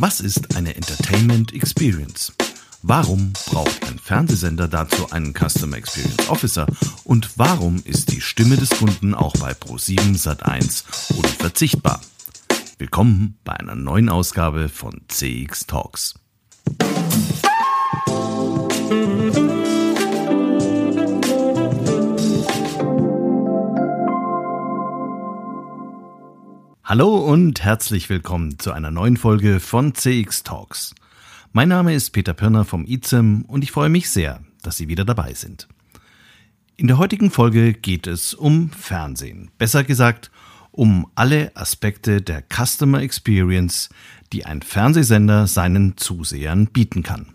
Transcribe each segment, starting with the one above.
Was ist eine Entertainment Experience? Warum braucht ein Fernsehsender dazu einen Customer Experience Officer? Und warum ist die Stimme des Kunden auch bei Pro7 Sat1 unverzichtbar? Willkommen bei einer neuen Ausgabe von CX Talks. Hallo und herzlich willkommen zu einer neuen Folge von CX Talks. Mein Name ist Peter Pirner vom ICEM und ich freue mich sehr, dass Sie wieder dabei sind. In der heutigen Folge geht es um Fernsehen, besser gesagt um alle Aspekte der Customer Experience, die ein Fernsehsender seinen Zusehern bieten kann.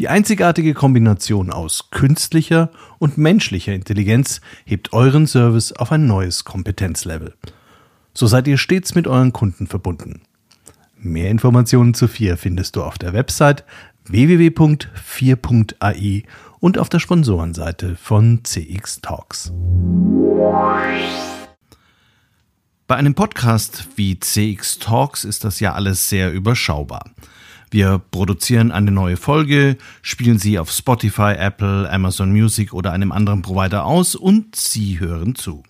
Die einzigartige Kombination aus künstlicher und menschlicher Intelligenz hebt euren Service auf ein neues Kompetenzlevel. So seid ihr stets mit euren Kunden verbunden. Mehr Informationen zu 4 findest du auf der Website www.4.ai und auf der Sponsorenseite von CX Talks. Bei einem Podcast wie CX Talks ist das ja alles sehr überschaubar. Wir produzieren eine neue Folge, spielen sie auf Spotify, Apple, Amazon Music oder einem anderen Provider aus und Sie hören zu.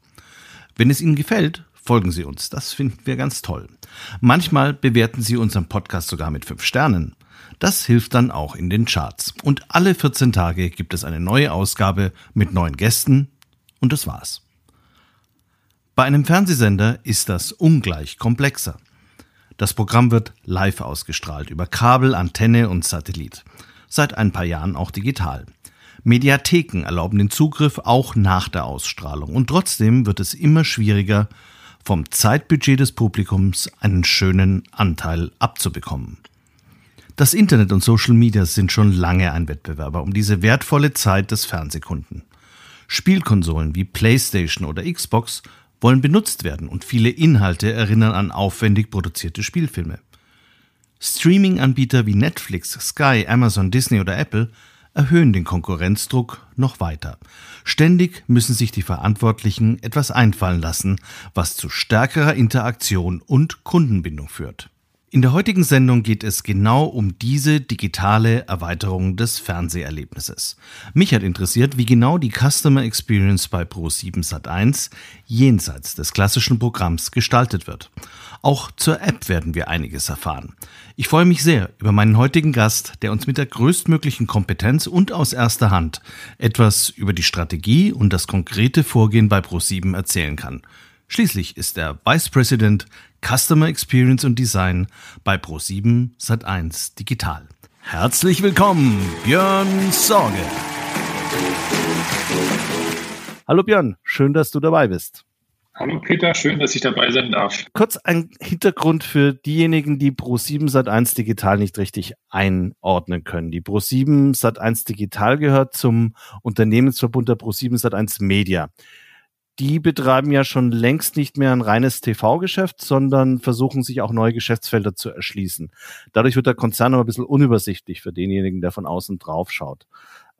Wenn es Ihnen gefällt, folgen Sie uns. Das finden wir ganz toll. Manchmal bewerten Sie unseren Podcast sogar mit fünf Sternen. Das hilft dann auch in den Charts. Und alle 14 Tage gibt es eine neue Ausgabe mit neuen Gästen und das war's. Bei einem Fernsehsender ist das ungleich komplexer. Das Programm wird live ausgestrahlt über Kabel, Antenne und Satellit. Seit ein paar Jahren auch digital. Mediatheken erlauben den Zugriff auch nach der Ausstrahlung und trotzdem wird es immer schwieriger, vom Zeitbudget des Publikums einen schönen Anteil abzubekommen. Das Internet und Social Media sind schon lange ein Wettbewerber um diese wertvolle Zeit des Fernsehkunden. Spielkonsolen wie PlayStation oder Xbox wollen benutzt werden und viele Inhalte erinnern an aufwendig produzierte Spielfilme. Streaming-Anbieter wie Netflix, Sky, Amazon, Disney oder Apple erhöhen den Konkurrenzdruck noch weiter. Ständig müssen sich die Verantwortlichen etwas einfallen lassen, was zu stärkerer Interaktion und Kundenbindung führt. In der heutigen Sendung geht es genau um diese digitale Erweiterung des Fernseherlebnisses. Mich hat interessiert, wie genau die Customer Experience bei Pro7 Sat1 jenseits des klassischen Programms gestaltet wird. Auch zur App werden wir einiges erfahren. Ich freue mich sehr über meinen heutigen Gast, der uns mit der größtmöglichen Kompetenz und aus erster Hand etwas über die Strategie und das konkrete Vorgehen bei Pro7 erzählen kann. Schließlich ist er Vice President Customer Experience und Design bei Pro7 Sat1 Digital. Herzlich willkommen, Björn Sorge. Hallo Björn, schön, dass du dabei bist. Hallo Peter, schön, dass ich dabei sein darf. Kurz ein Hintergrund für diejenigen, die Pro7 Sat1 Digital nicht richtig einordnen können. Die Pro7 Sat1 Digital gehört zum Unternehmensverbund der Pro7 Sat1 Media die betreiben ja schon längst nicht mehr ein reines TV-Geschäft, sondern versuchen sich auch neue Geschäftsfelder zu erschließen. Dadurch wird der Konzern aber ein bisschen unübersichtlich für denjenigen, der von außen drauf schaut.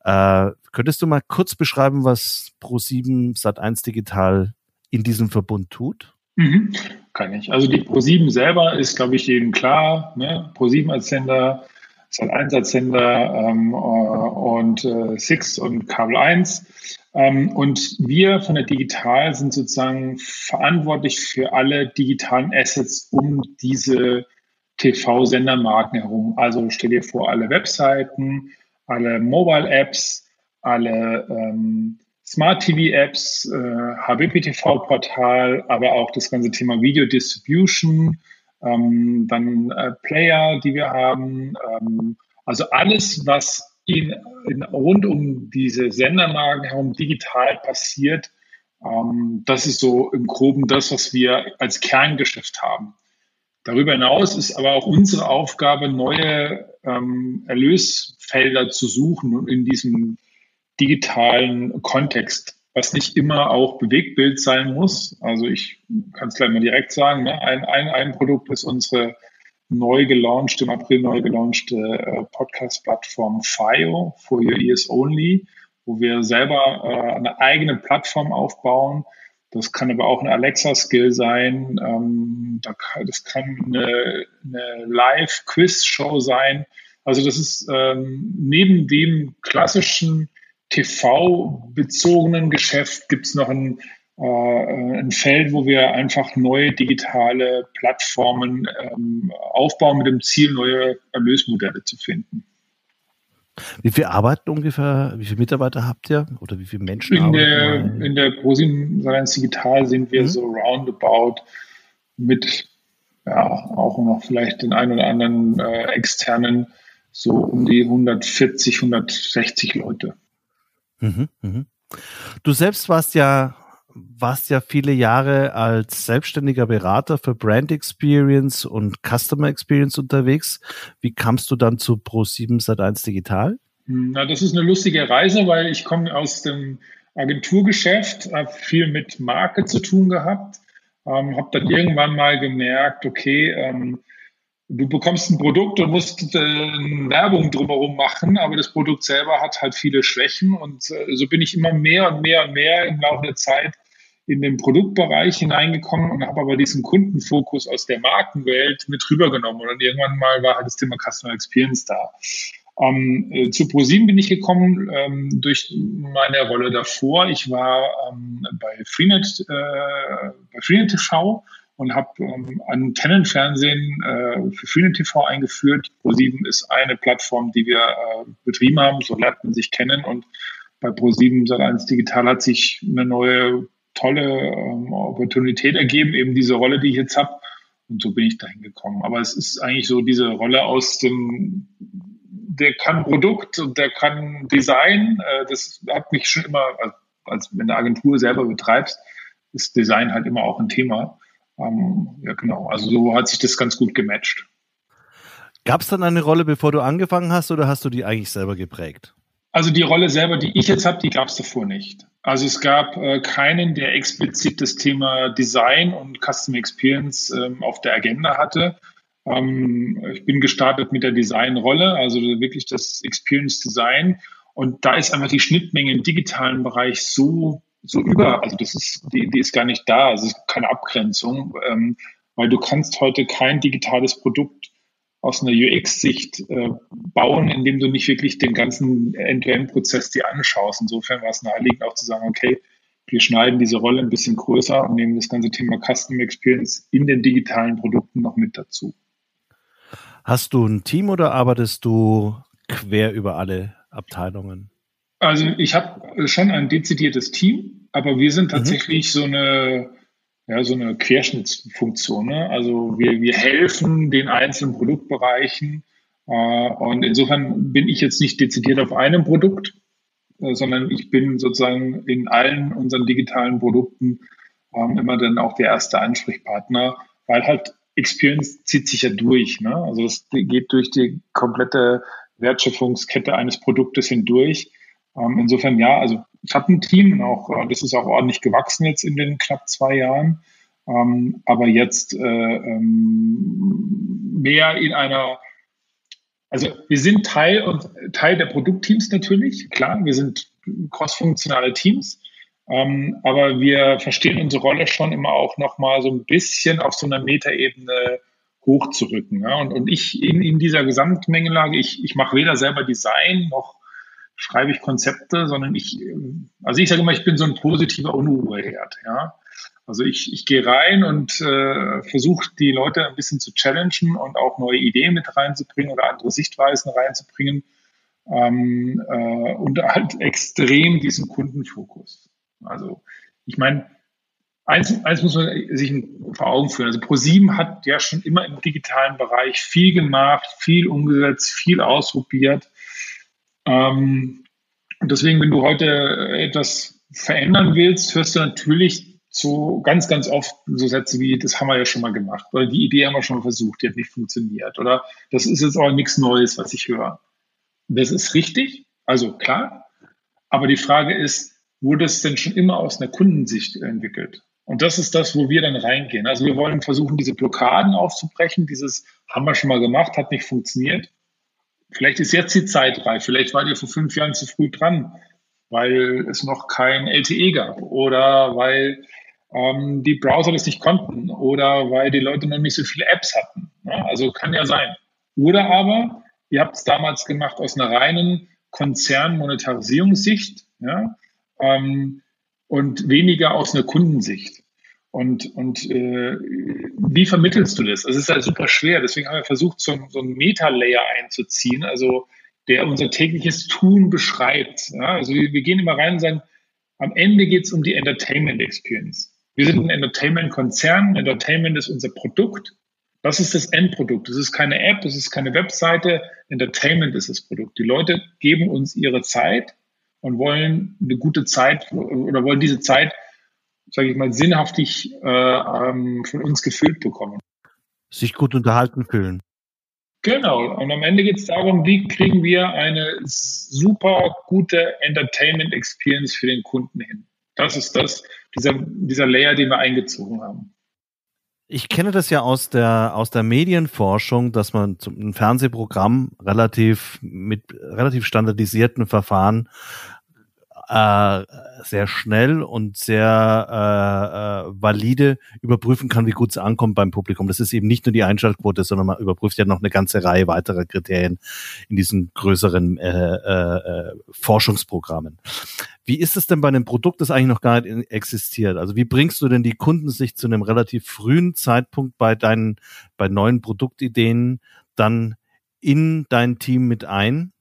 Äh, könntest du mal kurz beschreiben, was Pro7 Sat1 Digital in diesem Verbund tut? Mhm, kann ich. Also die Pro7 selber ist, glaube ich, jedem klar. Ne? Pro7 als Sender, Sat1 als Sender ähm, äh, und äh, Six und Kabel 1 ähm, und wir von der Digital sind sozusagen verantwortlich für alle digitalen Assets um diese TV-Sendermarken herum. Also stell dir vor, alle Webseiten, alle Mobile-Apps, alle ähm, Smart-TV-Apps, äh, HBPTV-Portal, aber auch das ganze Thema Video Distribution, ähm, dann äh, Player, die wir haben. Ähm, also alles, was in, in, rund um diese Sendermarken herum digital passiert. Ähm, das ist so im Groben das, was wir als Kerngeschäft haben. Darüber hinaus ist aber auch unsere Aufgabe, neue ähm, Erlösfelder zu suchen in diesem digitalen Kontext, was nicht immer auch Bewegtbild sein muss. Also ich kann es gleich mal direkt sagen, ne? ein, ein, ein Produkt ist unsere neu gelauncht, im April neu gelaunchte äh, Podcast-Plattform FIO, For Your Ears Only, wo wir selber äh, eine eigene Plattform aufbauen. Das kann aber auch ein Alexa-Skill sein. Ähm, das kann eine, eine Live-Quiz-Show sein. Also das ist ähm, neben dem klassischen TV-bezogenen Geschäft gibt es noch ein ein Feld, wo wir einfach neue digitale Plattformen ähm, aufbauen mit dem Ziel, neue Erlösmodelle zu finden. Wie viel arbeiten ungefähr, wie viele Mitarbeiter habt ihr oder wie viele Menschen in Der, in der ProSieben Science Digital sind wir mhm. so roundabout mit ja, auch noch vielleicht den einen oder anderen äh, externen so um die 140, 160 Leute. Mhm, mh. Du selbst warst ja warst ja viele Jahre als selbstständiger Berater für Brand Experience und Customer Experience unterwegs. Wie kamst du dann zu Pro7 Sat1 Digital? Na, das ist eine lustige Reise, weil ich komme aus dem Agenturgeschäft, habe viel mit Marke zu tun gehabt, ähm, habe dann irgendwann mal gemerkt, okay, ähm, du bekommst ein Produkt und musst äh, Werbung drumherum machen, aber das Produkt selber hat halt viele Schwächen und äh, so bin ich immer mehr und mehr und mehr im Laufe der Zeit in den Produktbereich hineingekommen und habe aber diesen Kundenfokus aus der Markenwelt mit rübergenommen und irgendwann mal war halt das Thema Customer Experience da. Ähm, äh, zu ProSieben bin ich gekommen ähm, durch meine Rolle davor. Ich war ähm, bei Freenet, äh, bei Freenet TV und habe ähm, Antennenfernsehen äh, für Freenet TV eingeführt. Pro7 ist eine Plattform, die wir äh, betrieben haben, so lernt man sich kennen und bei Pro7 Sat1 Digital hat sich eine neue tolle ähm, Opportunität ergeben, eben diese Rolle, die ich jetzt habe. Und so bin ich dahin gekommen. Aber es ist eigentlich so diese Rolle aus dem, der kann Produkt und der kann Design. Äh, das hat mich schon immer, als, als wenn du Agentur selber betreibst, ist Design halt immer auch ein Thema. Ähm, ja, genau. Also so hat sich das ganz gut gematcht. Gab es dann eine Rolle, bevor du angefangen hast, oder hast du die eigentlich selber geprägt? Also die Rolle selber, die ich jetzt habe, die gab es davor nicht. Also es gab äh, keinen, der explizit das Thema Design und Custom Experience ähm, auf der Agenda hatte. Ähm, ich bin gestartet mit der Designrolle, also wirklich das Experience Design. Und da ist einfach die Schnittmenge im digitalen Bereich so so über, also das ist, die, die ist gar nicht da, also es ist keine Abgrenzung, ähm, weil du kannst heute kein digitales Produkt aus einer UX-Sicht äh, bauen, indem du nicht wirklich den ganzen End-to-End-Prozess dir anschaust. Insofern war es naheliegend auch zu sagen, okay, wir schneiden diese Rolle ein bisschen größer und nehmen das ganze Thema Custom Experience in den digitalen Produkten noch mit dazu. Hast du ein Team oder arbeitest du quer über alle Abteilungen? Also ich habe schon ein dezidiertes Team, aber wir sind mhm. tatsächlich mhm. so eine ja, so eine Querschnittsfunktion. Ne? Also wir, wir helfen den einzelnen Produktbereichen äh, und insofern bin ich jetzt nicht dezidiert auf einem Produkt, äh, sondern ich bin sozusagen in allen unseren digitalen Produkten ähm, immer dann auch der erste Ansprechpartner, weil halt Experience zieht sich ja durch. Ne? Also das geht durch die komplette Wertschöpfungskette eines Produktes hindurch. Ähm, insofern ja, also ich habe ein Team und auch, äh, das ist auch ordentlich gewachsen jetzt in den knapp zwei Jahren. Ähm, aber jetzt äh, ähm, mehr in einer, also wir sind Teil und Teil der Produktteams natürlich, klar, wir sind crossfunktionale Teams. Ähm, aber wir verstehen unsere Rolle schon immer auch nochmal so ein bisschen auf so einer Metaebene hochzurücken. Ja? Und, und ich in, in dieser Gesamtmengelage, ich, ich mache weder selber Design noch schreibe ich Konzepte, sondern ich, also ich sage immer, ich bin so ein positiver Unruheherd, ja. Also ich, ich gehe rein und äh, versuche die Leute ein bisschen zu challengen und auch neue Ideen mit reinzubringen oder andere Sichtweisen reinzubringen ähm, äh, und halt extrem diesen Kundenfokus. Also ich meine, eins, eins muss man sich vor Augen führen. Also ProSieben hat ja schon immer im digitalen Bereich viel gemacht, viel umgesetzt, viel ausprobiert. Ähm, und deswegen, wenn du heute etwas verändern willst, hörst du natürlich so ganz, ganz oft so Sätze wie, das haben wir ja schon mal gemacht, oder die Idee haben wir schon mal versucht, die hat nicht funktioniert, oder das ist jetzt auch nichts Neues, was ich höre. Das ist richtig, also klar, Aber die Frage ist, wurde es denn schon immer aus einer Kundensicht entwickelt? Und das ist das, wo wir dann reingehen. Also wir wollen versuchen, diese Blockaden aufzubrechen. Dieses haben wir schon mal gemacht, hat nicht funktioniert. Vielleicht ist jetzt die Zeit reif. Vielleicht wart ihr vor fünf Jahren zu früh dran, weil es noch kein LTE gab oder weil ähm, die Browser das nicht konnten oder weil die Leute noch nicht so viele Apps hatten. Ja, also kann ja sein. Oder aber, ihr habt es damals gemacht aus einer reinen Konzernmonetarisierungssicht ja, ähm, und weniger aus einer Kundensicht. Und, und äh, wie vermittelst du das? Das ist halt super schwer. Deswegen haben wir versucht, so, so einen Meta-Layer einzuziehen, also der unser tägliches Tun beschreibt. Ja, also wir, wir gehen immer rein und sagen, am Ende geht es um die Entertainment Experience. Wir sind ein Entertainment-Konzern. Entertainment ist unser Produkt. Das ist das Endprodukt. Das ist keine App, das ist keine Webseite. Entertainment ist das Produkt. Die Leute geben uns ihre Zeit und wollen eine gute Zeit oder wollen diese Zeit, sage ich mal, sinnhaftig äh, ähm, von uns gefüllt bekommen. Sich gut unterhalten fühlen. Genau. Und am Ende geht es darum, wie kriegen wir eine super gute Entertainment Experience für den Kunden hin. Das ist das, dieser, dieser Layer, den wir eingezogen haben. Ich kenne das ja aus der, aus der Medienforschung, dass man zum, ein Fernsehprogramm relativ mit relativ standardisierten Verfahren äh, sehr schnell und sehr äh, äh, valide überprüfen kann, wie gut es ankommt beim Publikum. Das ist eben nicht nur die Einschaltquote, sondern man überprüft ja noch eine ganze Reihe weiterer Kriterien in diesen größeren äh, äh, äh Forschungsprogrammen. Wie ist es denn bei einem Produkt, das eigentlich noch gar nicht existiert? Also wie bringst du denn die Kundensicht zu einem relativ frühen Zeitpunkt bei deinen, bei neuen Produktideen dann in dein Team mit ein?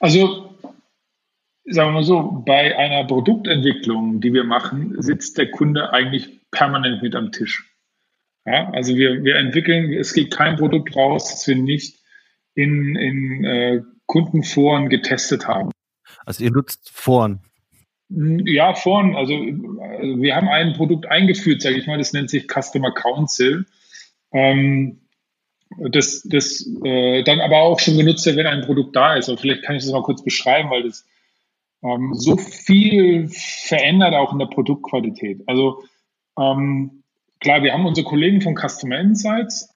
Also sagen wir mal so, bei einer Produktentwicklung, die wir machen, sitzt der Kunde eigentlich permanent mit am Tisch. Ja, also wir, wir entwickeln, es geht kein Produkt raus, das wir nicht in, in äh, Kundenforen getestet haben. Also ihr nutzt Foren? Ja, Foren. Also, also wir haben ein Produkt eingeführt, sage ich mal, das nennt sich Customer Council. Ähm, das, das äh, dann aber auch schon genutzt wird, wenn ein Produkt da ist. Und vielleicht kann ich das mal kurz beschreiben, weil das ähm, so viel verändert auch in der Produktqualität. Also ähm, klar, wir haben unsere Kollegen von Customer Insights,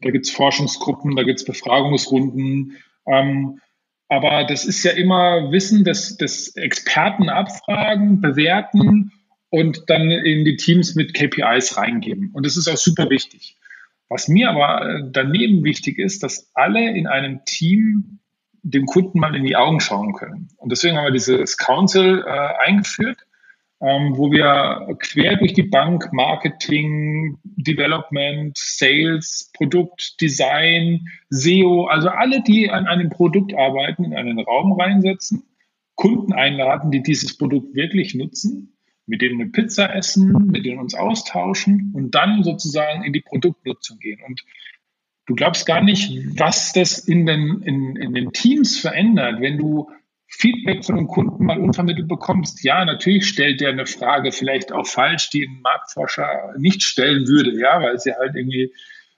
da gibt's Forschungsgruppen, da gibt's Befragungsrunden, ähm, aber das ist ja immer Wissen des, des Experten abfragen, bewerten und dann in die Teams mit KPIs reingeben. Und das ist auch super wichtig. Was mir aber daneben wichtig ist, dass alle in einem Team dem Kunden mal in die Augen schauen können. Und deswegen haben wir dieses Council äh, eingeführt, ähm, wo wir quer durch die Bank Marketing, Development, Sales, Produkt, Design, SEO, also alle, die an einem Produkt arbeiten, in einen Raum reinsetzen, Kunden einladen, die dieses Produkt wirklich nutzen, mit denen eine Pizza essen, mit denen uns austauschen und dann sozusagen in die Produktnutzung gehen. Und Du glaubst gar nicht, was das in den, in, in den Teams verändert, wenn du Feedback von einem Kunden mal unvermittelt bekommst. Ja, natürlich stellt der eine Frage, vielleicht auch falsch, die ein Marktforscher nicht stellen würde, ja, weil sie halt irgendwie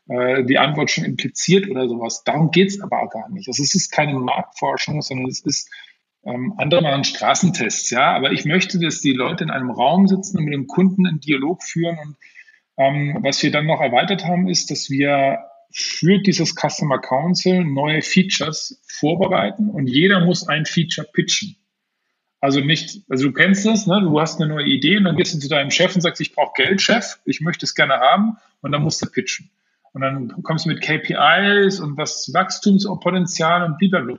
äh, die Antwort schon impliziert oder sowas. Darum geht's aber auch gar nicht. Also es ist keine Marktforschung, sondern es ist ähm, andere machen Straßentests, ja. Aber ich möchte, dass die Leute in einem Raum sitzen und mit dem Kunden einen Dialog führen. Und ähm, was wir dann noch erweitert haben, ist, dass wir für dieses Customer Council neue Features vorbereiten und jeder muss ein Feature pitchen. Also nicht, also du kennst das, ne? du hast eine neue Idee und dann gehst du zu deinem Chef und sagst, ich brauche Geld, Chef, ich möchte es gerne haben und dann musst du pitchen. Und dann kommst du mit KPIs und was Wachstumspotenzial und blablabla.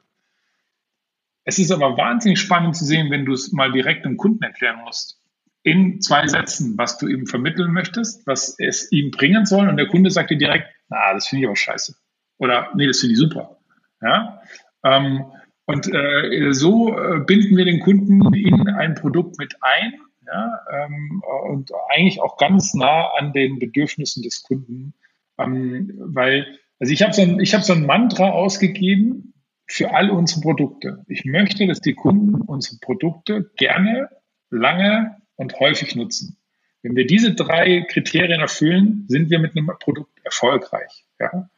Es ist aber wahnsinnig spannend zu sehen, wenn du es mal direkt dem Kunden erklären musst. In zwei Sätzen, was du ihm vermitteln möchtest, was es ihm bringen soll. Und der Kunde sagt dir direkt, na, das finde ich aber scheiße. Oder, nee, das finde ich super. Ja? Ähm, und äh, so äh, binden wir den Kunden in ein Produkt mit ein ja? Ähm, und eigentlich auch ganz nah an den Bedürfnissen des Kunden. Ähm, weil, also ich habe so, hab so ein Mantra ausgegeben für all unsere Produkte. Ich möchte, dass die Kunden unsere Produkte gerne, lange und häufig nutzen. Wenn wir diese drei Kriterien erfüllen, sind wir mit einem Produkt erfolgreich. Ja?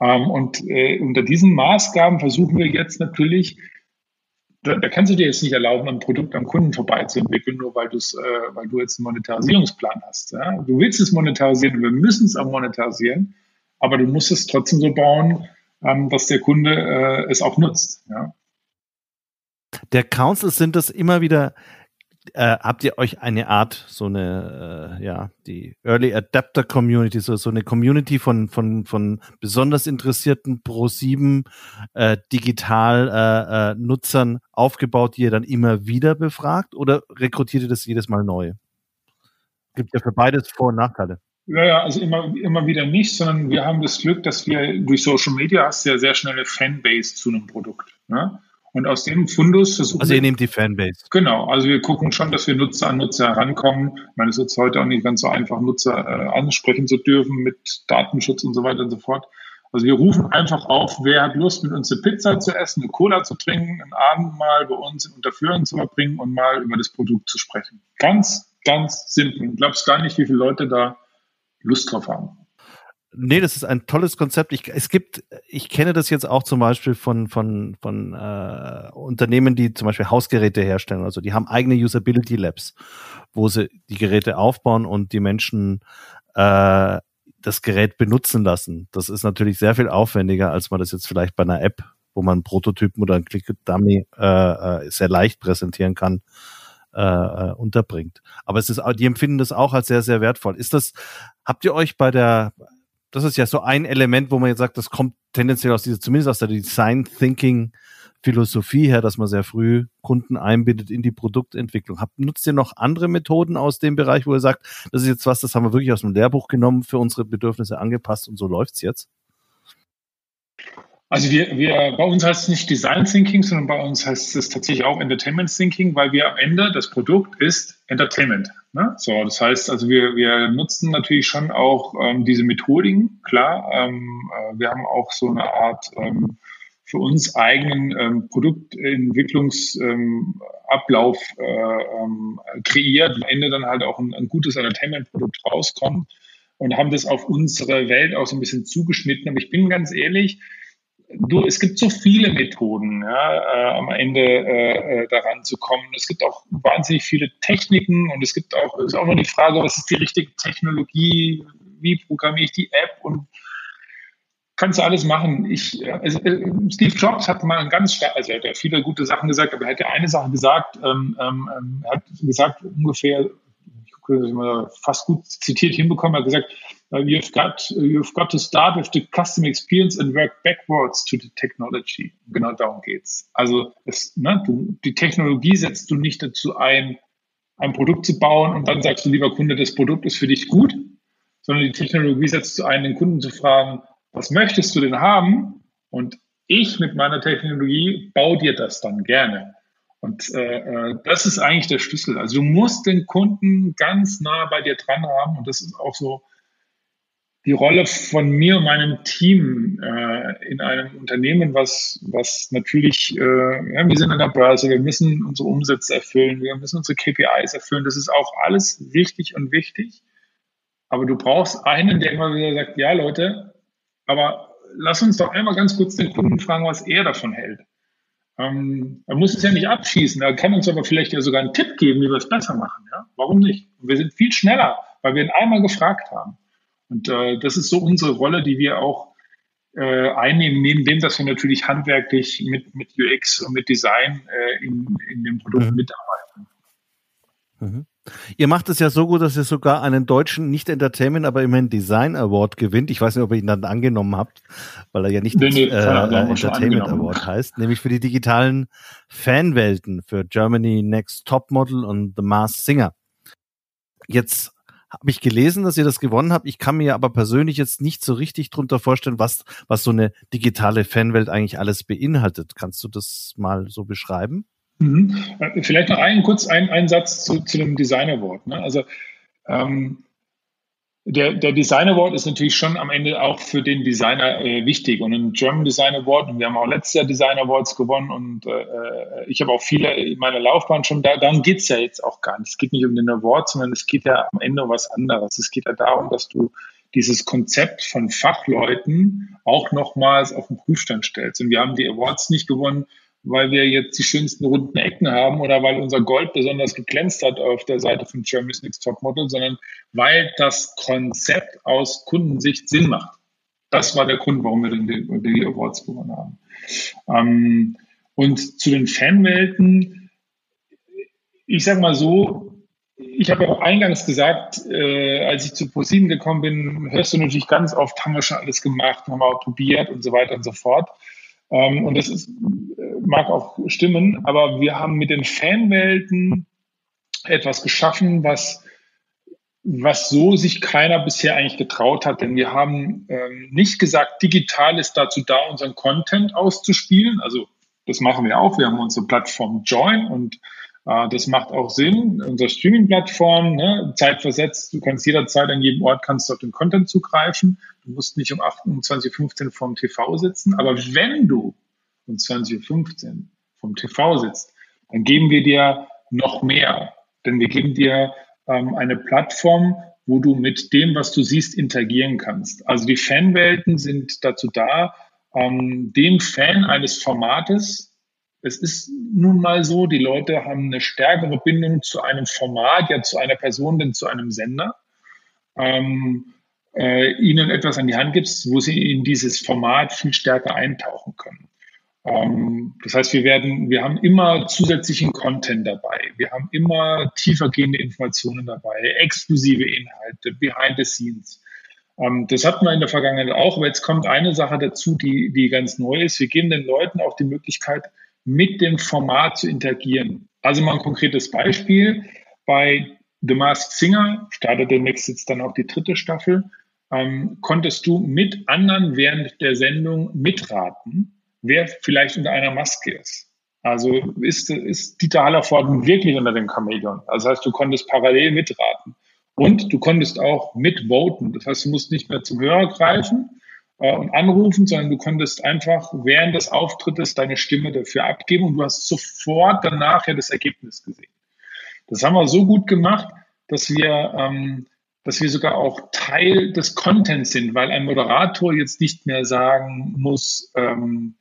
Ähm, und äh, unter diesen Maßgaben versuchen wir jetzt natürlich da, da, kannst du dir jetzt nicht erlauben, ein Produkt am Kunden vorbeizuentwickeln, nur weil, äh, weil du jetzt einen Monetarisierungsplan hast. Ja? Du willst es monetarisieren wir müssen es auch monetarisieren, aber du musst es trotzdem so bauen, ähm, dass der Kunde äh, es auch nutzt. Ja? Der Council sind das immer wieder äh, habt ihr euch eine Art, so eine, äh, ja, die Early Adapter Community, so, so eine Community von, von, von besonders interessierten Pro7 äh, Digital-Nutzern äh, äh, aufgebaut, die ihr dann immer wieder befragt oder rekrutiert ihr das jedes Mal neu? Gibt ja für beides Vor- und Nachteile. Ja, ja, also immer, immer wieder nicht, sondern wir haben das Glück, dass wir durch Social Media hast ja sehr schnelle Fanbase zu einem Produkt. Ne? Und aus dem Fundus versuchen Also ihr nehmt die Fanbase. Genau, also wir gucken schon, dass wir Nutzer an Nutzer herankommen. Ich meine, es ist heute auch nicht ganz so einfach, Nutzer äh, ansprechen zu dürfen mit Datenschutz und so weiter und so fort. Also wir rufen einfach auf, wer hat Lust, mit uns eine Pizza zu essen, eine Cola zu trinken, einen Abend mal bei uns in Unterführung zu verbringen und mal über das Produkt zu sprechen. Ganz, ganz simpel. Du glaubst gar nicht, wie viele Leute da Lust drauf haben. Nee, das ist ein tolles Konzept. Ich, es gibt, ich kenne das jetzt auch zum Beispiel von, von, von äh, Unternehmen, die zum Beispiel Hausgeräte herstellen. Also die haben eigene Usability Labs, wo sie die Geräte aufbauen und die Menschen äh, das Gerät benutzen lassen. Das ist natürlich sehr viel aufwendiger, als man das jetzt vielleicht bei einer App, wo man einen Prototypen oder einen Click-Dummy äh, äh, sehr leicht präsentieren kann, äh, äh, unterbringt. Aber es ist, die empfinden das auch als sehr, sehr wertvoll. Ist das, habt ihr euch bei der das ist ja so ein Element, wo man jetzt sagt, das kommt tendenziell aus dieser, zumindest aus der Design Thinking Philosophie her, dass man sehr früh Kunden einbindet in die Produktentwicklung. Habt, nutzt ihr noch andere Methoden aus dem Bereich, wo ihr sagt, das ist jetzt was, das haben wir wirklich aus dem Lehrbuch genommen, für unsere Bedürfnisse angepasst und so läuft's jetzt? Also wir, wir, bei uns heißt es nicht Design Thinking, sondern bei uns heißt es tatsächlich auch Entertainment Thinking, weil wir am Ende, das Produkt ist Entertainment. Ne? So, das heißt, also wir, wir nutzen natürlich schon auch ähm, diese Methodiken, klar. Ähm, äh, wir haben auch so eine Art ähm, für uns eigenen ähm, Produktentwicklungsablauf ähm, äh, ähm, kreiert, am Ende dann halt auch ein, ein gutes Entertainment-Produkt rauskommt und haben das auf unsere Welt auch so ein bisschen zugeschnitten. Aber ich bin ganz ehrlich, du, es gibt so viele Methoden, ja, äh, am Ende äh, äh, daran zu kommen. Es gibt auch wahnsinnig viele Techniken und es gibt auch, ist auch noch die Frage, was ist die richtige Technologie, wie programmiere ich die App und kannst du alles machen. Ich, also, äh, Steve Jobs hat mal ganz stark, also er hat ja viele gute Sachen gesagt, aber er hat ja eine Sache gesagt, ähm, ähm, ähm er hat gesagt ungefähr, ich gucke, mal fast gut zitiert hinbekommen, er hat gesagt, you've got you've got to start with the customer experience and work backwards to the technology. Genau darum geht's. Also es, ne, du, die Technologie setzt du nicht dazu ein, ein Produkt zu bauen und dann sagst du, lieber Kunde, das Produkt ist für dich gut, sondern die Technologie setzt du ein, den Kunden zu fragen, was möchtest du denn haben? Und ich mit meiner Technologie baue dir das dann gerne. Und äh, äh, das ist eigentlich der Schlüssel. Also du musst den Kunden ganz nah bei dir dran haben und das ist auch so die Rolle von mir und meinem Team äh, in einem Unternehmen, was, was natürlich, äh, ja, wir sind an der Börse, wir müssen unsere Umsätze erfüllen, wir müssen unsere KPIs erfüllen. Das ist auch alles richtig und wichtig. Aber du brauchst einen, der immer wieder sagt, ja Leute, aber lass uns doch einmal ganz kurz den Kunden fragen, was er davon hält. Ähm, er muss es ja nicht abschießen, er kann uns aber vielleicht ja sogar einen Tipp geben, wie wir es besser machen. Ja? Warum nicht? Und wir sind viel schneller, weil wir ihn einmal gefragt haben. Und äh, das ist so unsere Rolle, die wir auch äh, einnehmen, neben dem, dass wir natürlich handwerklich mit, mit UX und mit Design äh, in, in dem Produkt mhm. mitarbeiten. Mhm. Ihr macht es ja so gut, dass ihr sogar einen deutschen, nicht Entertainment, aber immerhin Design Award gewinnt. Ich weiß nicht, ob ihr ihn dann angenommen habt, weil er ja nicht nee, nee, äh, Entertainment Award heißt, nämlich für die digitalen Fanwelten, für Germany Next Top Model und The Masked Singer. Jetzt habe ich gelesen, dass ihr das gewonnen habt. Ich kann mir aber persönlich jetzt nicht so richtig drunter vorstellen, was, was so eine digitale Fanwelt eigentlich alles beinhaltet. Kannst du das mal so beschreiben? Mhm. Äh, vielleicht noch einen kurz einen, Satz zu, zu dem Design Award. Ne? Also ähm, der, der Design Award ist natürlich schon am Ende auch für den Designer äh, wichtig. Und ein German Design Award, und wir haben auch letztes Jahr Design Awards gewonnen und äh, äh, ich habe auch viele in meiner Laufbahn schon, da, darum geht's ja jetzt auch gar nicht. Es geht nicht um den Award, sondern es geht ja am Ende um was anderes. Es geht ja darum, dass du dieses Konzept von Fachleuten auch nochmals auf den Prüfstand stellst. Und wir haben die Awards nicht gewonnen, weil wir jetzt die schönsten runden Ecken haben oder weil unser Gold besonders geglänzt hat auf der Seite von Germany's Next Topmodel, sondern weil das Konzept aus Kundensicht Sinn macht. Das war der Grund, warum wir den, den Awards gewonnen haben. Ähm, und zu den Fanwelten, ich sag mal so, ich habe ja auch eingangs gesagt, äh, als ich zu ProSieben gekommen bin, hörst du natürlich ganz oft, haben wir schon alles gemacht, haben wir auch probiert und so weiter und so fort. Ähm, und das ist, mag auch stimmen, aber wir haben mit den Fanwelten etwas geschaffen, was, was so sich keiner bisher eigentlich getraut hat. Denn wir haben ähm, nicht gesagt, digital ist dazu da, unseren Content auszuspielen. Also das machen wir auch. Wir haben unsere Plattform Join und äh, das macht auch Sinn. Unsere Streaming-Plattform, ne, zeitversetzt, du kannst jederzeit an jedem Ort kannst auf den Content zugreifen. Du musst nicht um 28.15 Uhr vorm TV sitzen. Aber wenn du um 20.15 Uhr vom TV sitzt, dann geben wir dir noch mehr. Denn wir geben dir ähm, eine Plattform, wo du mit dem, was du siehst, interagieren kannst. Also die Fanwelten sind dazu da, ähm, dem Fan eines Formates es ist nun mal so, die Leute haben eine stärkere Bindung zu einem Format, ja zu einer Person, denn zu einem Sender. Ähm, äh, ihnen etwas an die Hand gibst, wo sie in dieses Format viel stärker eintauchen können. Ähm, das heißt, wir werden, wir haben immer zusätzlichen Content dabei. Wir haben immer tiefergehende Informationen dabei, exklusive Inhalte, behind the scenes. Ähm, das hatten wir in der Vergangenheit auch, aber jetzt kommt eine Sache dazu, die, die ganz neu ist. Wir geben den Leuten auch die Möglichkeit, mit dem Format zu interagieren. Also mal ein konkretes Beispiel. Bei The Masked Singer startet demnächst jetzt dann auch die dritte Staffel. Ähm, konntest du mit anderen während der Sendung mitraten, wer vielleicht unter einer Maske ist. Also ist, ist Dieter Hallervorden wirklich unter dem Chameleon. Also das heißt, du konntest parallel mitraten. Und du konntest auch mitvoten. Das heißt, du musst nicht mehr zum Hörer greifen äh, und anrufen, sondern du konntest einfach während des Auftrittes deine Stimme dafür abgeben und du hast sofort danach ja das Ergebnis gesehen. Das haben wir so gut gemacht, dass wir ähm, dass wir sogar auch Teil des Contents sind, weil ein Moderator jetzt nicht mehr sagen muss, ähm,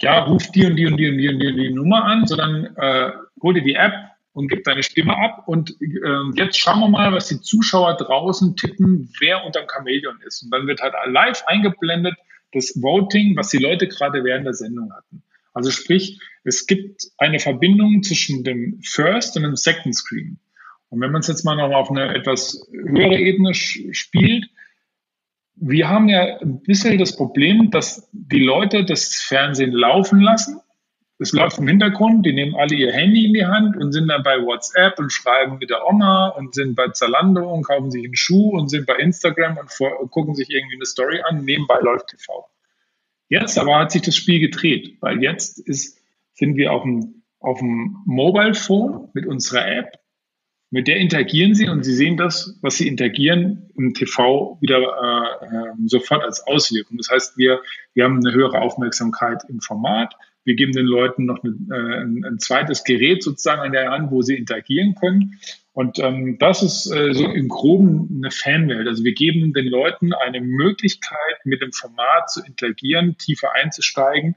ja, ruf die und die und die und die und die, und die Nummer an, sondern äh, hol dir die App und gib deine Stimme ab. Und äh, jetzt schauen wir mal, was die Zuschauer draußen tippen, wer unterm Chamäleon ist. Und dann wird halt live eingeblendet das Voting, was die Leute gerade während der Sendung hatten. Also sprich, es gibt eine Verbindung zwischen dem First und dem Second Screen. Und wenn man es jetzt mal noch auf eine etwas höhere Ebene spielt, wir haben ja ein bisschen das Problem, dass die Leute das Fernsehen laufen lassen. Es läuft im Hintergrund, die nehmen alle ihr Handy in die Hand und sind dann bei WhatsApp und schreiben mit der Oma und sind bei Zalando und kaufen sich einen Schuh und sind bei Instagram und vor, gucken sich irgendwie eine Story an. Nebenbei läuft TV. Jetzt aber hat sich das Spiel gedreht, weil jetzt ist, sind wir auf dem, auf dem Mobile Phone mit unserer App mit der interagieren sie und sie sehen das, was sie interagieren, im TV wieder äh, äh, sofort als Auswirkung. Das heißt, wir, wir haben eine höhere Aufmerksamkeit im Format. Wir geben den Leuten noch eine, äh, ein, ein, zweites Gerät sozusagen an der Hand, wo sie interagieren können. Und ähm, das ist äh, so im Groben eine Fanwelt. Also wir geben den Leuten eine Möglichkeit, mit dem Format zu interagieren, tiefer einzusteigen.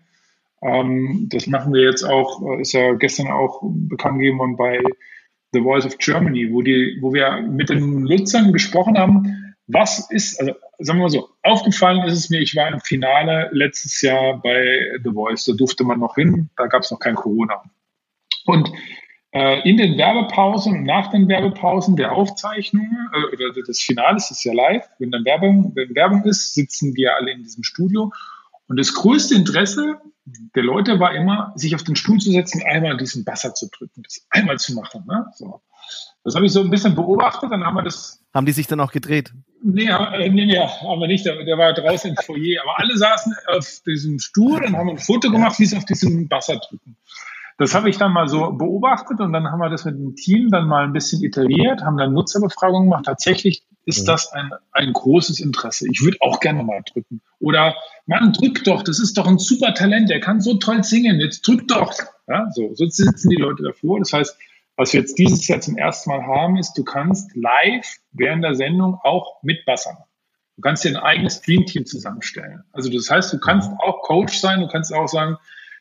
Ähm, das machen wir jetzt auch, äh, ist ja gestern auch bekannt gegeben worden bei The Voice of Germany, wo, die, wo wir mit den Nutzern gesprochen haben, was ist, also sagen wir mal so, aufgefallen ist es mir, ich war im Finale letztes Jahr bei The Voice, da durfte man noch hin, da gab es noch kein Corona. Und äh, in den Werbepausen und nach den Werbepausen der Aufzeichnungen, äh, oder des Finales ist ja live, wenn dann Werbung, wenn Werbung ist, sitzen wir alle in diesem Studio. Und das größte Interesse der Leute war immer, sich auf den Stuhl zu setzen, einmal diesen Basser zu drücken, das einmal zu machen. Ne? So. Das habe ich so ein bisschen beobachtet, dann haben wir das. Haben die sich dann auch gedreht? Nee, äh, nee, nee haben wir nicht. Der, der war draußen im Foyer. Aber alle saßen auf diesem Stuhl und haben ein Foto gemacht, wie sie auf diesen Basser drücken. Das habe ich dann mal so beobachtet und dann haben wir das mit dem Team dann mal ein bisschen iteriert, haben dann Nutzerbefragungen gemacht. Tatsächlich ist das ein, ein großes Interesse. Ich würde auch gerne mal drücken. Oder, Mann, drück doch, das ist doch ein super Talent, der kann so toll singen, jetzt drück doch. Ja, so, so sitzen die Leute davor. Das heißt, was wir jetzt dieses Jahr zum ersten Mal haben, ist, du kannst live während der Sendung auch mitbassern. Du kannst dir ein eigenes Dreamteam zusammenstellen. Also das heißt, du kannst auch Coach sein, du kannst auch sagen,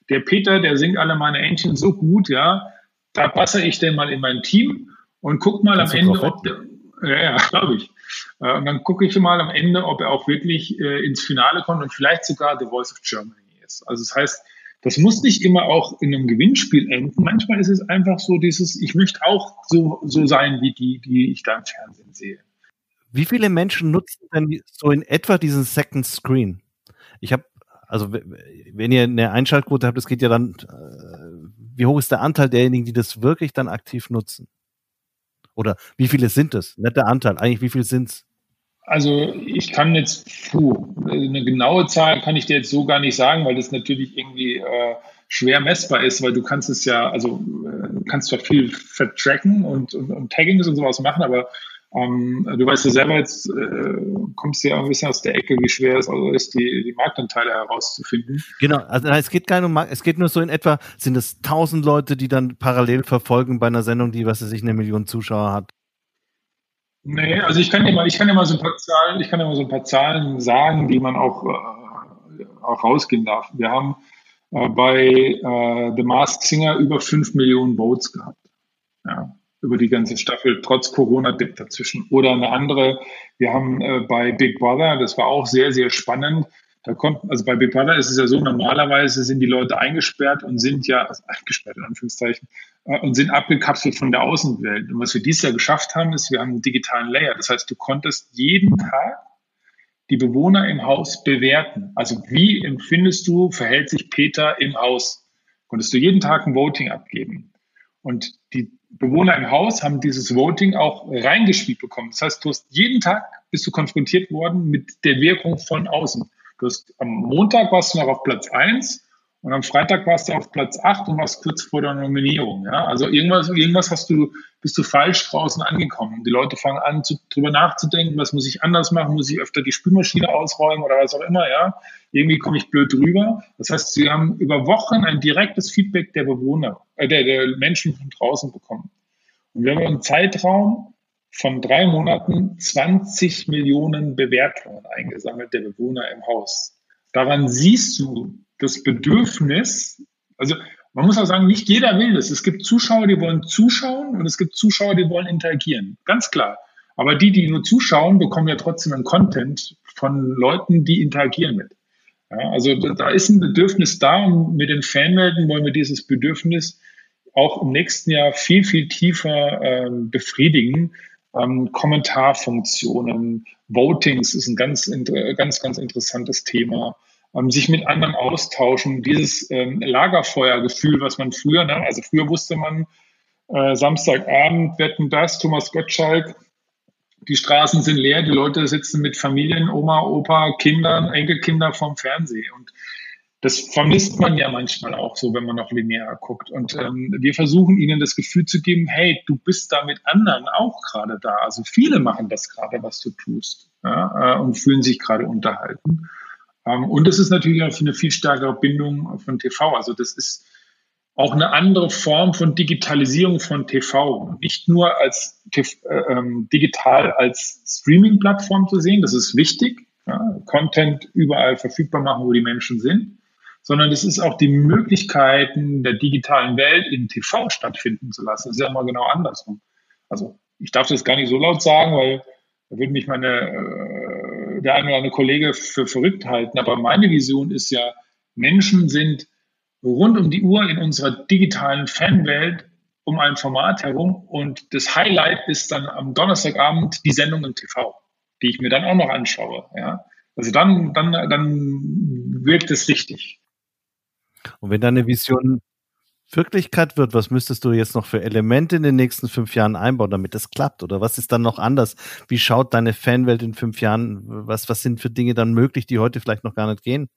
der Peter, der singt alle meine Entchen so gut, ja, da passe ich den mal in mein Team und guck mal Kannst am Ende, ob der, ja, ja glaube ich. Äh, und dann gucke ich mal am Ende, ob er auch wirklich äh, ins Finale kommt und vielleicht sogar The Voice of Germany ist. Also das heißt, das muss nicht immer auch in einem Gewinnspiel enden. Manchmal ist es einfach so dieses, ich möchte auch so, so sein wie die, die ich da im Fernsehen sehe. Wie viele Menschen nutzen denn so in etwa diesen Second Screen? Ich habe, also wenn ihr eine Einschaltquote habt, das geht ja dann, äh, wie hoch ist der Anteil derjenigen, die das wirklich dann aktiv nutzen? Oder wie viele sind es? Nicht der Anteil, eigentlich wie viel sind es? Also ich kann jetzt, puh, eine genaue Zahl kann ich dir jetzt so gar nicht sagen, weil das natürlich irgendwie äh, schwer messbar ist, weil du kannst es ja, also äh, kannst zwar viel vertracken und, und, und Taggings und sowas machen, aber ähm, du weißt ja selber jetzt, äh, kommst ja ein bisschen aus der Ecke, wie schwer es also ist, die, die Marktanteile herauszufinden. Genau, also es geht gar nicht um Markt, es geht nur so in etwa, sind es tausend Leute, die dann parallel verfolgen bei einer Sendung, die, was weiß ich, eine Million Zuschauer hat. Nee, also ich kann dir mal, ich kann dir mal so ein paar Zahlen, ich kann dir mal so ein paar Zahlen sagen, die man auch, äh, auch rausgehen darf. Wir haben äh, bei äh, The Masked Singer über fünf Millionen Votes gehabt. Ja, über die ganze Staffel, trotz Corona-Dip dazwischen. Oder eine andere, wir haben äh, bei Big Brother, das war auch sehr, sehr spannend, da kommt, also bei Big Brother ist es ja so, normalerweise sind die Leute eingesperrt und sind ja, also eingesperrt in Anführungszeichen, äh, und sind abgekapselt von der Außenwelt. Und was wir dieses Jahr geschafft haben, ist, wir haben einen digitalen Layer. Das heißt, du konntest jeden Tag die Bewohner im Haus bewerten. Also wie empfindest du, verhält sich Peter im Haus? Konntest du jeden Tag ein Voting abgeben. Und Bewohner im Haus haben dieses Voting auch reingespielt bekommen. Das heißt, du hast jeden Tag bist du konfrontiert worden mit der Wirkung von außen. Du hast, am Montag warst du noch auf Platz eins und am Freitag warst du auf Platz acht und warst kurz vor der Nominierung. Ja? Also irgendwas, irgendwas hast du, bist du falsch draußen angekommen. Die Leute fangen an, zu, drüber nachzudenken, was muss ich anders machen, muss ich öfter die Spülmaschine ausräumen oder was auch immer, ja. Irgendwie komme ich blöd drüber. Das heißt, sie haben über Wochen ein direktes Feedback der Bewohner, äh, der, der Menschen von draußen bekommen. Und wir haben einen Zeitraum von drei Monaten 20 Millionen Bewertungen eingesammelt der Bewohner im Haus. Daran siehst du das Bedürfnis, also man muss auch sagen, nicht jeder will das. Es gibt Zuschauer, die wollen zuschauen und es gibt Zuschauer, die wollen interagieren. Ganz klar. Aber die, die nur zuschauen, bekommen ja trotzdem einen Content von Leuten, die interagieren mit. Ja, also da ist ein Bedürfnis da und mit den Fanwelten wollen wir dieses Bedürfnis auch im nächsten Jahr viel, viel tiefer ähm, befriedigen, ähm, Kommentarfunktionen, Votings ist ein ganz, ganz, ganz interessantes Thema. Ähm, sich mit anderen austauschen, dieses ähm, Lagerfeuergefühl, was man früher, ne, also früher wusste man, äh, Samstagabend wetten das, Thomas Gottschalk, die Straßen sind leer, die Leute sitzen mit Familien, Oma, Opa, Kindern, Enkelkinder vorm Fernsehen. Und das vermisst man ja manchmal auch so, wenn man noch linear guckt. Und ähm, wir versuchen ihnen das Gefühl zu geben, hey, du bist da mit anderen auch gerade da. Also viele machen das gerade, was du tust ja, äh, und fühlen sich gerade unterhalten. Ähm, und es ist natürlich auch eine viel stärkere Bindung von TV. Also das ist auch eine andere Form von Digitalisierung von TV. Nicht nur als äh, ähm, digital als Streaming-Plattform zu sehen, das ist wichtig. Ja, Content überall verfügbar machen, wo die Menschen sind sondern es ist auch die Möglichkeiten der digitalen Welt in TV stattfinden zu lassen. Das ist ja immer genau andersrum. Also ich darf das gar nicht so laut sagen, weil da würde mich meine, äh, der eine oder andere Kollege für verrückt halten. Aber meine Vision ist ja, Menschen sind rund um die Uhr in unserer digitalen Fanwelt um ein Format herum und das Highlight ist dann am Donnerstagabend die Sendung im TV, die ich mir dann auch noch anschaue. Ja? Also dann, dann, dann wirkt es richtig. Und wenn deine Vision Wirklichkeit wird, was müsstest du jetzt noch für Elemente in den nächsten fünf Jahren einbauen, damit das klappt? Oder was ist dann noch anders? Wie schaut deine Fanwelt in fünf Jahren? Was, was sind für Dinge dann möglich, die heute vielleicht noch gar nicht gehen?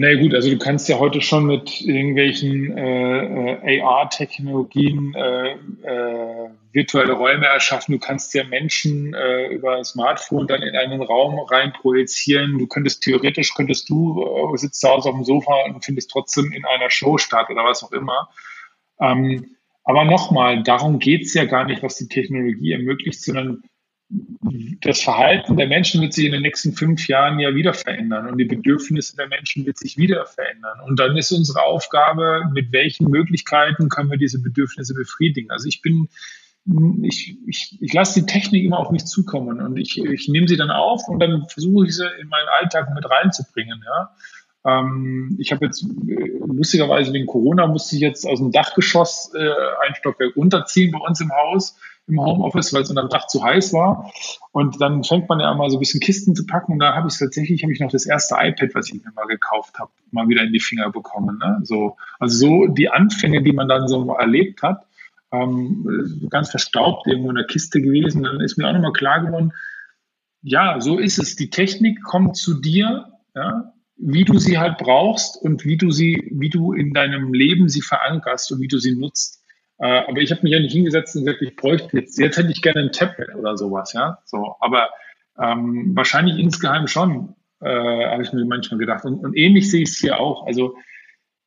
Na gut, also du kannst ja heute schon mit irgendwelchen äh, äh AR-Technologien äh, äh, virtuelle Räume erschaffen. Du kannst ja Menschen äh, über ein Smartphone dann in einen Raum rein projizieren. Du könntest theoretisch, könntest du, äh, sitzt zu Hause auf dem Sofa und findest trotzdem in einer Show statt oder was auch immer. Ähm, aber nochmal, darum geht's ja gar nicht, was die Technologie ermöglicht, sondern das Verhalten der Menschen wird sich in den nächsten fünf Jahren ja wieder verändern und die Bedürfnisse der Menschen wird sich wieder verändern. Und dann ist unsere Aufgabe, mit welchen Möglichkeiten können wir diese Bedürfnisse befriedigen. Also ich bin, ich, ich, ich lasse die Technik immer auf mich zukommen und ich, ich nehme sie dann auf und dann versuche ich sie in meinen Alltag mit reinzubringen. Ja. Ähm, ich habe jetzt lustigerweise wegen Corona musste ich jetzt aus dem Dachgeschoss äh, ein Stockwerk runterziehen bei uns im Haus im Homeoffice, weil es unter dem Dach zu heiß war. Und dann fängt man ja mal so ein bisschen Kisten zu packen. Und da habe ich tatsächlich, habe ich noch das erste iPad, was ich mir mal gekauft habe, mal wieder in die Finger bekommen. Ne? So, also so die Anfänge, die man dann so erlebt hat, ähm, ganz verstaubt irgendwo in der Kiste gewesen. Dann ist mir auch nochmal klar geworden, ja, so ist es. Die Technik kommt zu dir, ja, wie du sie halt brauchst und wie du sie, wie du in deinem Leben sie verankerst und wie du sie nutzt. Äh, aber ich habe mich ja nicht hingesetzt und gesagt, ich bräuchte jetzt, jetzt hätte ich gerne ein Tablet oder sowas, ja. So, aber ähm, wahrscheinlich insgeheim schon, äh, habe ich mir manchmal gedacht. Und, und ähnlich sehe ich es hier auch. Also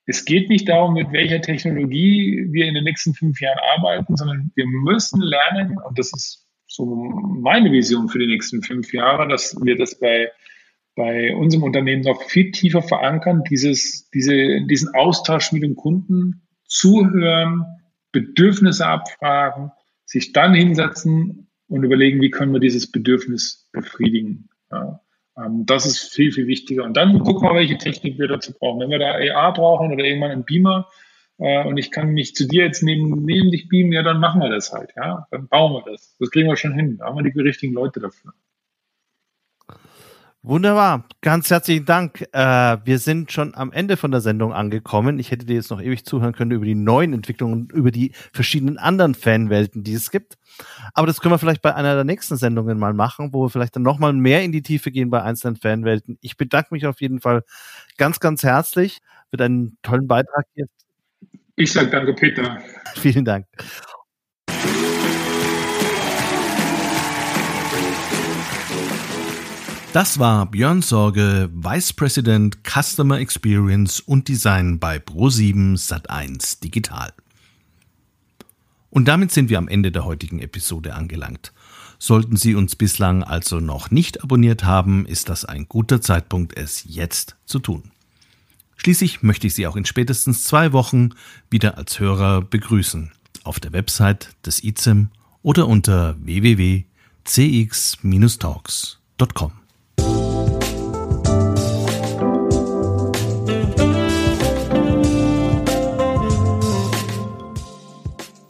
es geht nicht darum, mit welcher Technologie wir in den nächsten fünf Jahren arbeiten, sondern wir müssen lernen, und das ist so meine Vision für die nächsten fünf Jahre, dass wir das bei, bei unserem Unternehmen noch viel tiefer verankern, dieses, diese, diesen Austausch mit dem Kunden, zuhören, Bedürfnisse abfragen, sich dann hinsetzen und überlegen, wie können wir dieses Bedürfnis befriedigen. Ja. Ähm, das ist viel, viel wichtiger. Und dann gucken wir, welche Technik wir dazu brauchen. Wenn wir da AR brauchen oder irgendwann einen Beamer äh, und ich kann mich zu dir jetzt neben, neben dich beamen, ja, dann machen wir das halt. Ja, dann bauen wir das. Das kriegen wir schon hin. Da haben wir die richtigen Leute dafür. Wunderbar, ganz herzlichen Dank. Äh, wir sind schon am Ende von der Sendung angekommen. Ich hätte dir jetzt noch ewig zuhören können über die neuen Entwicklungen und über die verschiedenen anderen Fanwelten, die es gibt. Aber das können wir vielleicht bei einer der nächsten Sendungen mal machen, wo wir vielleicht dann nochmal mehr in die Tiefe gehen bei einzelnen Fanwelten. Ich bedanke mich auf jeden Fall ganz, ganz herzlich für deinen tollen Beitrag hier. Ich sage danke, Peter. Vielen Dank. Das war Björn Sorge, Vice President Customer Experience und Design bei Pro7 Sat1 Digital. Und damit sind wir am Ende der heutigen Episode angelangt. Sollten Sie uns bislang also noch nicht abonniert haben, ist das ein guter Zeitpunkt, es jetzt zu tun. Schließlich möchte ich Sie auch in spätestens zwei Wochen wieder als Hörer begrüßen. Auf der Website des ICEM oder unter www.cx-talks.com.